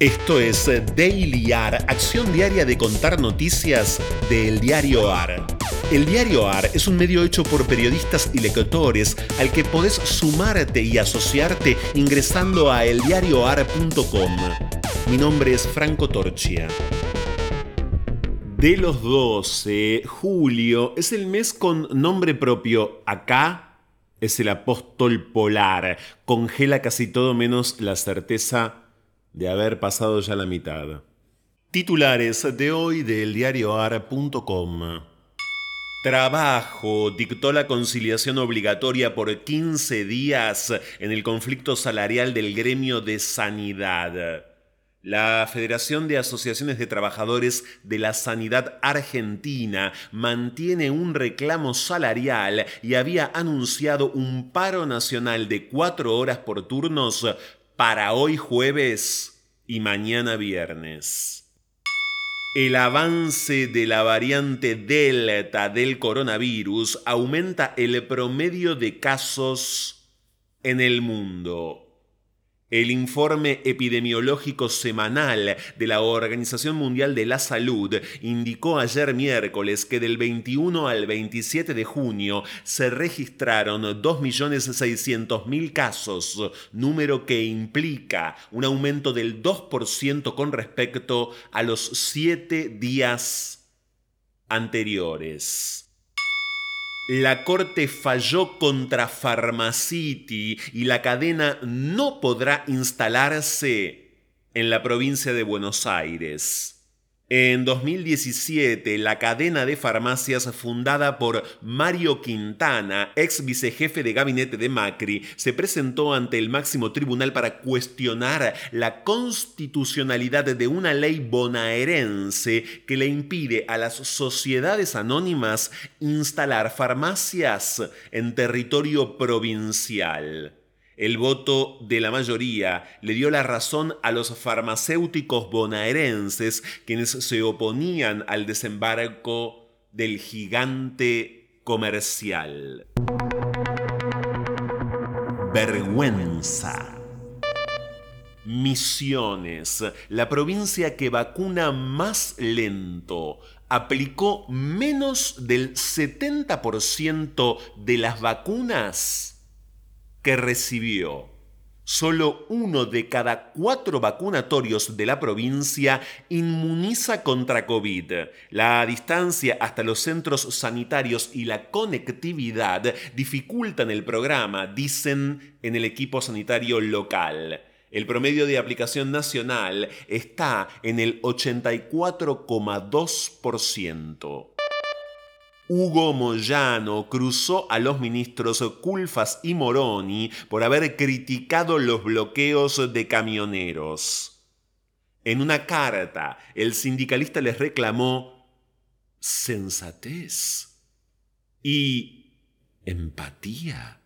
Esto es Daily AR, acción diaria de contar noticias del diario AR. El diario AR es un medio hecho por periodistas y lectores al que podés sumarte y asociarte ingresando a eldiarioar.com. Mi nombre es Franco Torchia. De los 12, julio es el mes con nombre propio. Acá es el apóstol polar. Congela casi todo menos la certeza de haber pasado ya la mitad. Titulares de hoy del diarioar.com. Trabajo dictó la conciliación obligatoria por 15 días en el conflicto salarial del gremio de sanidad. La Federación de Asociaciones de Trabajadores de la Sanidad Argentina mantiene un reclamo salarial y había anunciado un paro nacional de cuatro horas por turnos para hoy jueves y mañana viernes. El avance de la variante Delta del coronavirus aumenta el promedio de casos en el mundo. El informe epidemiológico semanal de la Organización Mundial de la Salud indicó ayer miércoles que del 21 al 27 de junio se registraron 2.600.000 casos, número que implica un aumento del 2% con respecto a los siete días anteriores. La corte falló contra Pharmacity y la cadena no podrá instalarse en la provincia de Buenos Aires. En 2017, la cadena de farmacias fundada por Mario Quintana, ex vicejefe de gabinete de Macri, se presentó ante el máximo tribunal para cuestionar la constitucionalidad de una ley bonaerense que le impide a las sociedades anónimas instalar farmacias en territorio provincial. El voto de la mayoría le dio la razón a los farmacéuticos bonaerenses quienes se oponían al desembarco del gigante comercial. Vergüenza. Misiones, la provincia que vacuna más lento, aplicó menos del 70% de las vacunas que recibió. Solo uno de cada cuatro vacunatorios de la provincia inmuniza contra COVID. La distancia hasta los centros sanitarios y la conectividad dificultan el programa, dicen en el equipo sanitario local. El promedio de aplicación nacional está en el 84,2%. Hugo Moyano cruzó a los ministros Culfas y Moroni por haber criticado los bloqueos de camioneros. En una carta, el sindicalista les reclamó sensatez y empatía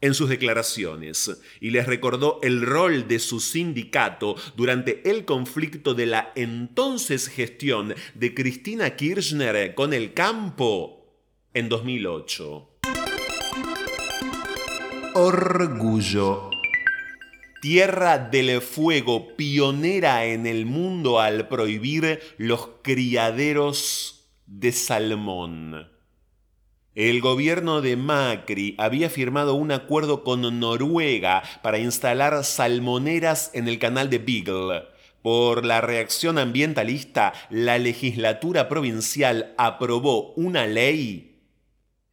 en sus declaraciones y les recordó el rol de su sindicato durante el conflicto de la entonces gestión de Cristina Kirchner con el campo en 2008. Orgullo. Tierra del Fuego, pionera en el mundo al prohibir los criaderos de salmón. El gobierno de Macri había firmado un acuerdo con Noruega para instalar salmoneras en el canal de Beagle. Por la reacción ambientalista, la legislatura provincial aprobó una ley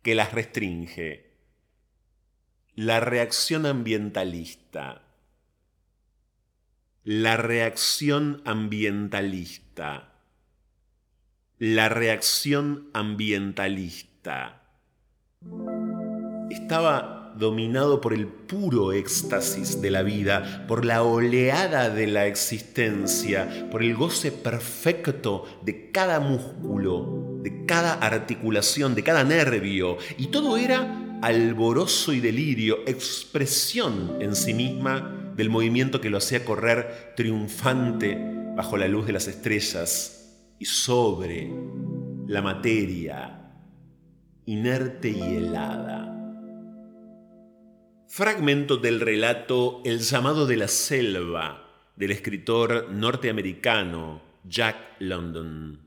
que las restringe. La reacción ambientalista. La reacción ambientalista. La reacción ambientalista. Estaba dominado por el puro éxtasis de la vida, por la oleada de la existencia, por el goce perfecto de cada músculo, de cada articulación, de cada nervio, y todo era alboroso y delirio, expresión en sí misma del movimiento que lo hacía correr triunfante bajo la luz de las estrellas y sobre la materia inerte y helada. Fragmento del relato El llamado de la selva del escritor norteamericano Jack London.